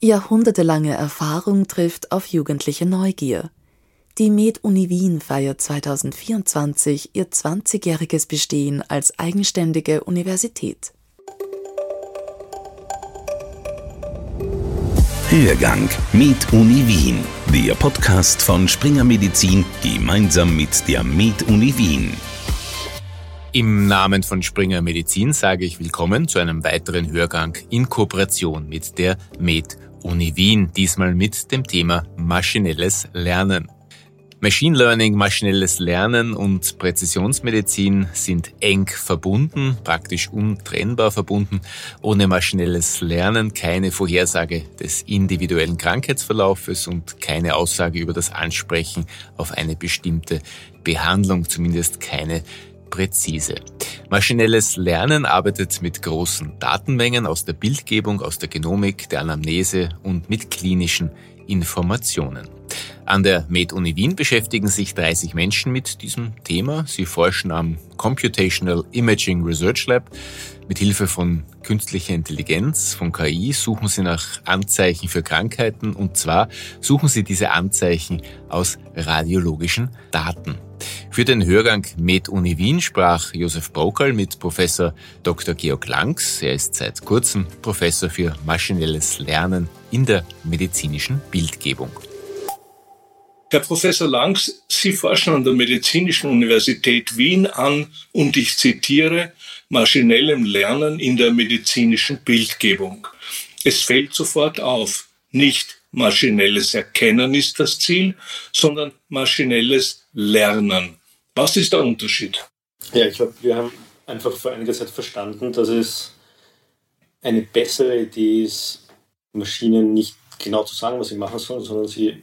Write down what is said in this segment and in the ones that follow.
Jahrhundertelange Erfahrung trifft auf jugendliche Neugier. Die Med-Uni Wien feiert 2024 ihr 20-jähriges Bestehen als eigenständige Universität. Hörgang Med Uni Wien, der Podcast von Springer Medizin gemeinsam mit der Med Uni Wien. Im Namen von Springer Medizin sage ich willkommen zu einem weiteren Hörgang in Kooperation mit der Med Uni Wien, diesmal mit dem Thema maschinelles Lernen. Machine Learning, maschinelles Lernen und Präzisionsmedizin sind eng verbunden, praktisch untrennbar verbunden. Ohne maschinelles Lernen keine Vorhersage des individuellen Krankheitsverlaufes und keine Aussage über das Ansprechen auf eine bestimmte Behandlung, zumindest keine präzise. Maschinelles Lernen arbeitet mit großen Datenmengen aus der Bildgebung, aus der Genomik, der Anamnese und mit klinischen Informationen. An der Med-Uni Wien beschäftigen sich 30 Menschen mit diesem Thema. Sie forschen am Computational Imaging Research Lab. Mit Hilfe von künstlicher Intelligenz, von KI, suchen sie nach Anzeichen für Krankheiten und zwar suchen sie diese Anzeichen aus radiologischen Daten. Für den Hörgang Med-Uni Wien sprach Josef Brokal mit Professor Dr. Georg Langs. Er ist seit kurzem Professor für maschinelles Lernen in der medizinischen Bildgebung. Herr Professor Langs, Sie forschen an der Medizinischen Universität Wien an und ich zitiere maschinellem Lernen in der medizinischen Bildgebung. Es fällt sofort auf, nicht maschinelles Erkennen ist das Ziel, sondern maschinelles Lernen. Was ist der Unterschied? Ja, ich glaube, wir haben einfach vor einiger Zeit verstanden, dass es eine bessere Idee ist, Maschinen nicht genau zu sagen, was sie machen sollen, sondern sie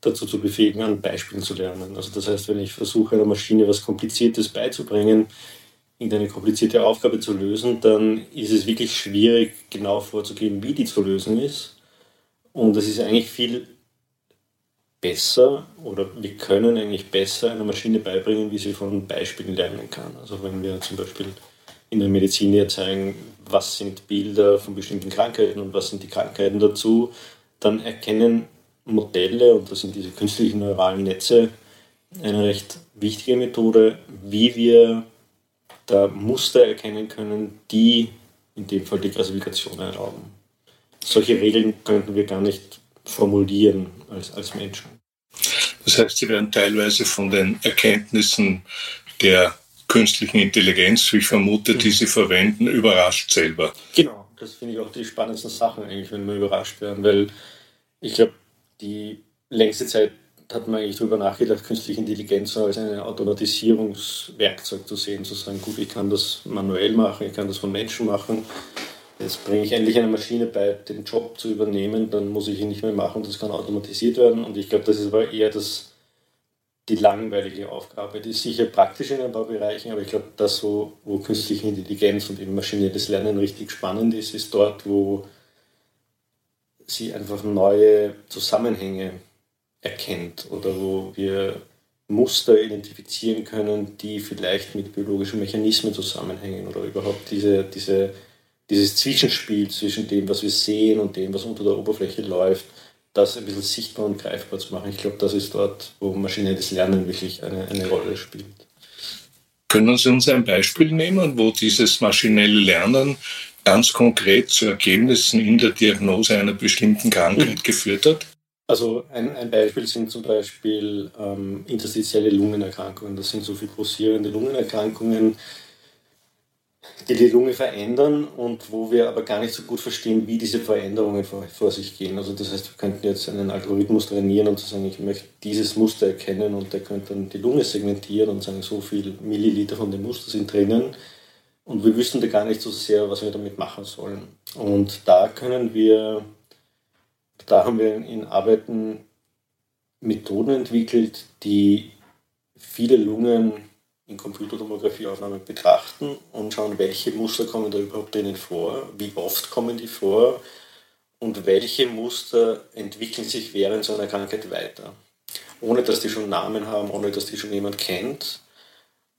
dazu zu befähigen, an Beispielen zu lernen. Also das heißt, wenn ich versuche, einer Maschine was Kompliziertes beizubringen, irgendeine komplizierte Aufgabe zu lösen, dann ist es wirklich schwierig, genau vorzugeben, wie die zu lösen ist. Und es ist eigentlich viel besser oder wir können eigentlich besser einer Maschine beibringen, wie sie von Beispielen lernen kann. Also wenn wir zum Beispiel in der Medizin hier zeigen, was sind Bilder von bestimmten Krankheiten und was sind die Krankheiten dazu, dann erkennen Modelle, und das sind diese künstlichen neuralen Netze, eine recht wichtige Methode, wie wir da Muster erkennen können, die in dem Fall die Klassifikation erlauben. Solche Regeln könnten wir gar nicht formulieren als, als Menschen. Das heißt, sie werden teilweise von den Erkenntnissen der künstlichen Intelligenz, wie ich vermute, die sie verwenden, überrascht selber. Genau, das finde ich auch die spannendsten Sachen eigentlich, wenn wir überrascht werden, weil ich glaube, die längste Zeit hat man eigentlich darüber nachgedacht, künstliche Intelligenz als ein Automatisierungswerkzeug zu sehen, zu sagen, gut, ich kann das manuell machen, ich kann das von Menschen machen. Jetzt bringe ich endlich eine Maschine bei, den Job zu übernehmen, dann muss ich ihn nicht mehr machen, das kann automatisiert werden. Und ich glaube, das ist aber eher das, die langweilige Aufgabe. Die ist sicher praktisch in ein paar Bereichen, aber ich glaube, das, wo, wo künstliche Intelligenz und eben maschinelles Lernen richtig spannend ist, ist dort, wo sie einfach neue Zusammenhänge erkennt oder wo wir Muster identifizieren können, die vielleicht mit biologischen Mechanismen zusammenhängen oder überhaupt diese, diese, dieses Zwischenspiel zwischen dem, was wir sehen und dem, was unter der Oberfläche läuft, das ein bisschen sichtbar und greifbar zu machen. Ich glaube, das ist dort, wo maschinelles Lernen wirklich eine, eine Rolle spielt. Können Sie uns ein Beispiel nehmen, wo dieses maschinelle Lernen ganz konkret zu Ergebnissen in der Diagnose einer bestimmten Krankheit geführt hat? Also ein, ein Beispiel sind zum Beispiel ähm, interstitielle Lungenerkrankungen. Das sind so fibrosierende Lungenerkrankungen, die die Lunge verändern und wo wir aber gar nicht so gut verstehen, wie diese Veränderungen vor, vor sich gehen. Also das heißt, wir könnten jetzt einen Algorithmus trainieren und sagen, ich möchte dieses Muster erkennen und der könnte dann die Lunge segmentieren und sagen, so viel Milliliter von dem Muster sind drinnen und wir wüssten da gar nicht so sehr, was wir damit machen sollen. Und da können wir, da haben wir in Arbeiten Methoden entwickelt, die viele Lungen in Computertomographieaufnahmen betrachten und schauen, welche Muster kommen da überhaupt drinnen vor, wie oft kommen die vor und welche Muster entwickeln sich während so einer Krankheit weiter. Ohne dass die schon Namen haben, ohne dass die schon jemand kennt,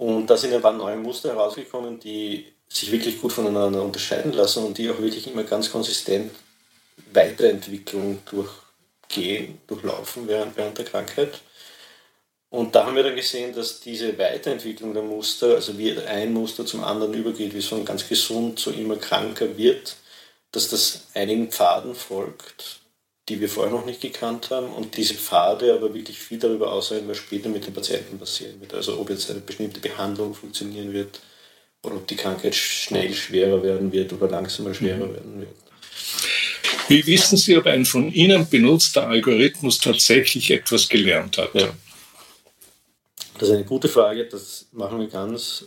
und da sind ein paar neue Muster herausgekommen, die sich wirklich gut voneinander unterscheiden lassen und die auch wirklich immer ganz konsistent Weiterentwicklung durchgehen, durchlaufen während, während der Krankheit. Und da haben wir dann gesehen, dass diese Weiterentwicklung der Muster, also wie ein Muster zum anderen übergeht, wie es von ganz gesund zu immer kranker wird, dass das einigen Pfaden folgt, die wir vorher noch nicht gekannt haben und diese Pfade aber wirklich viel darüber aussagen, was später mit den Patienten passieren wird. Also ob jetzt eine bestimmte Behandlung funktionieren wird oder ob die Krankheit schnell schwerer werden wird oder langsamer schwerer mhm. werden wird. Wie wissen Sie, ob ein von Ihnen benutzter Algorithmus tatsächlich etwas gelernt hat? Ja. Das ist eine gute Frage. Das machen wir ganz,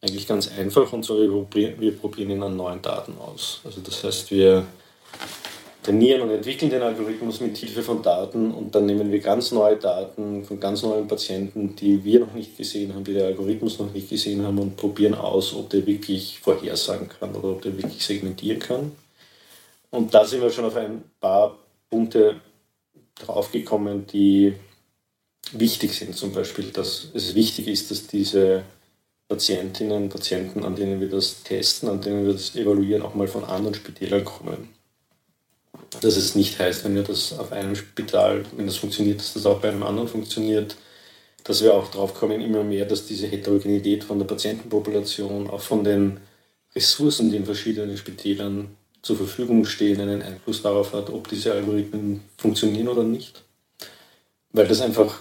eigentlich ganz einfach und zwar wir probieren, wir probieren ihn an neuen Daten aus. Also das heißt, wir trainieren und entwickeln den Algorithmus mit Hilfe von Daten und dann nehmen wir ganz neue Daten von ganz neuen Patienten, die wir noch nicht gesehen haben, die der Algorithmus noch nicht gesehen haben und probieren aus, ob der wirklich vorhersagen kann oder ob der wirklich segmentieren kann. Und da sind wir schon auf ein paar Punkte draufgekommen, die wichtig sind. Zum Beispiel, dass es wichtig ist, dass diese Patientinnen Patienten, an denen wir das testen, an denen wir das evaluieren, auch mal von anderen Spitälern kommen. Dass es nicht heißt, wenn wir das auf einem Spital, wenn das funktioniert, dass das auch bei einem anderen funktioniert, dass wir auch drauf kommen, immer mehr, dass diese Heterogenität von der Patientenpopulation, auch von den Ressourcen, die in verschiedenen Spitälern zur Verfügung stehen, einen Einfluss darauf hat, ob diese Algorithmen funktionieren oder nicht. Weil das einfach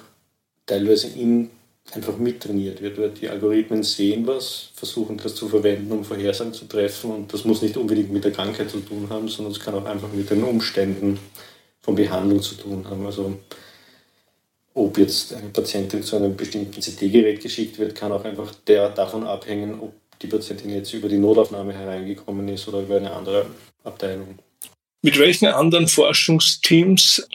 teilweise in einfach mittrainiert wird, weil die Algorithmen sehen was, versuchen das zu verwenden, um Vorhersagen zu treffen und das muss nicht unbedingt mit der Krankheit zu tun haben, sondern es kann auch einfach mit den Umständen von Behandlung zu tun haben. Also ob jetzt eine Patientin zu einem bestimmten CT-Gerät geschickt wird, kann auch einfach der davon abhängen, ob die Patientin jetzt über die Notaufnahme hereingekommen ist oder über eine andere Abteilung. Mit welchen anderen Forschungsteams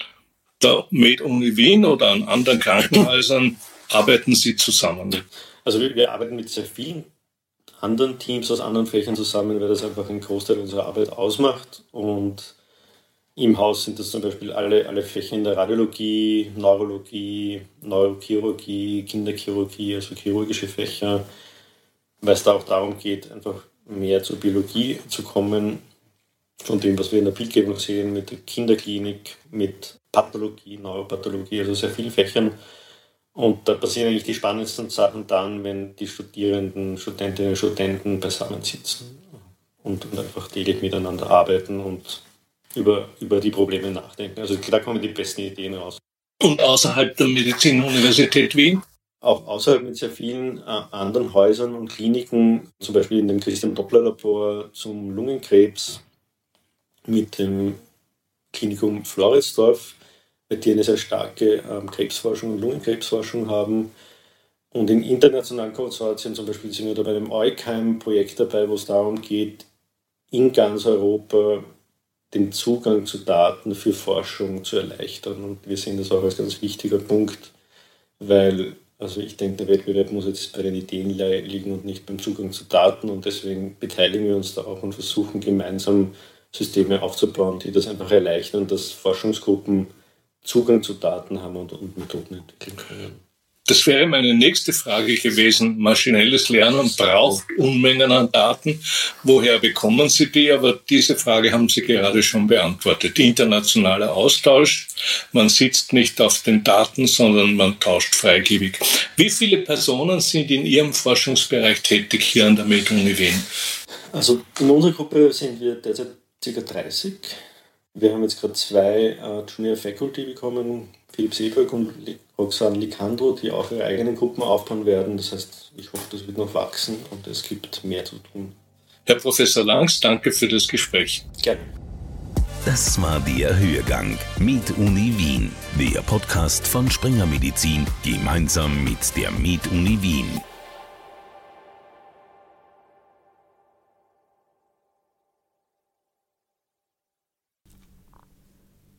der Med-Uni Wien oder an anderen Krankenhäusern arbeiten Sie zusammen? Also wir, wir, arbeiten mit sehr vielen anderen Teams aus anderen Fächern zusammen, weil das einfach einen Großteil unserer Arbeit ausmacht. Und im Haus sind das zum Beispiel alle, alle Fächer in der Radiologie, Neurologie, Neurochirurgie, Kinderchirurgie, also chirurgische Fächer, weil es da auch darum geht, einfach mehr zur Biologie zu kommen, von dem, was wir in der Bildgebung sehen, mit der Kinderklinik, mit Pathologie, Neuropathologie, also sehr vielen Fächern. Und da passieren eigentlich die spannendsten Sachen dann, wenn die Studierenden, Studentinnen und Studenten beisammensitzen und, und einfach täglich miteinander arbeiten und über, über die Probleme nachdenken. Also da kommen die besten Ideen raus. Und außerhalb der Medizinuniversität Wien? Auch außerhalb mit sehr vielen äh, anderen Häusern und Kliniken, zum Beispiel in dem Christian Doppler Labor zum Lungenkrebs, mit dem Klinikum Floridsdorf, die eine sehr starke ähm, Krebsforschung und Lungenkrebsforschung haben. Und in internationalen Konsortien, zum Beispiel sind wir da bei einem EUCHEIM-Projekt dabei, wo es darum geht, in ganz Europa den Zugang zu Daten für Forschung zu erleichtern. Und wir sehen das auch als ganz wichtiger Punkt, weil also ich denke, der Wettbewerb muss jetzt bei den Ideen liegen und nicht beim Zugang zu Daten. Und deswegen beteiligen wir uns da auch und versuchen gemeinsam Systeme aufzubauen, die das einfach erleichtern, dass Forschungsgruppen Zugang zu Daten haben und, und Methoden entwickeln können. Das wäre meine nächste Frage gewesen. Maschinelles Lernen braucht Unmengen an Daten. Woher bekommen Sie die? Aber diese Frage haben Sie gerade schon beantwortet. Internationaler Austausch. Man sitzt nicht auf den Daten, sondern man tauscht freigebig. Wie viele Personen sind in Ihrem Forschungsbereich tätig hier an der MedUni Wien? Also in unserer Gruppe sind wir derzeit ca. 30. Wir haben jetzt gerade zwei äh, Junior Faculty bekommen, Philipp Seeberg und Roxanne Licandro, die auch ihre eigenen Gruppen aufbauen werden. Das heißt, ich hoffe, das wird noch wachsen und es gibt mehr zu tun. Herr Professor Langs, danke für das Gespräch. Gerne. Das war der Hörgang mit Uni Wien, der Podcast von Springer Medizin gemeinsam mit der Med Uni Wien.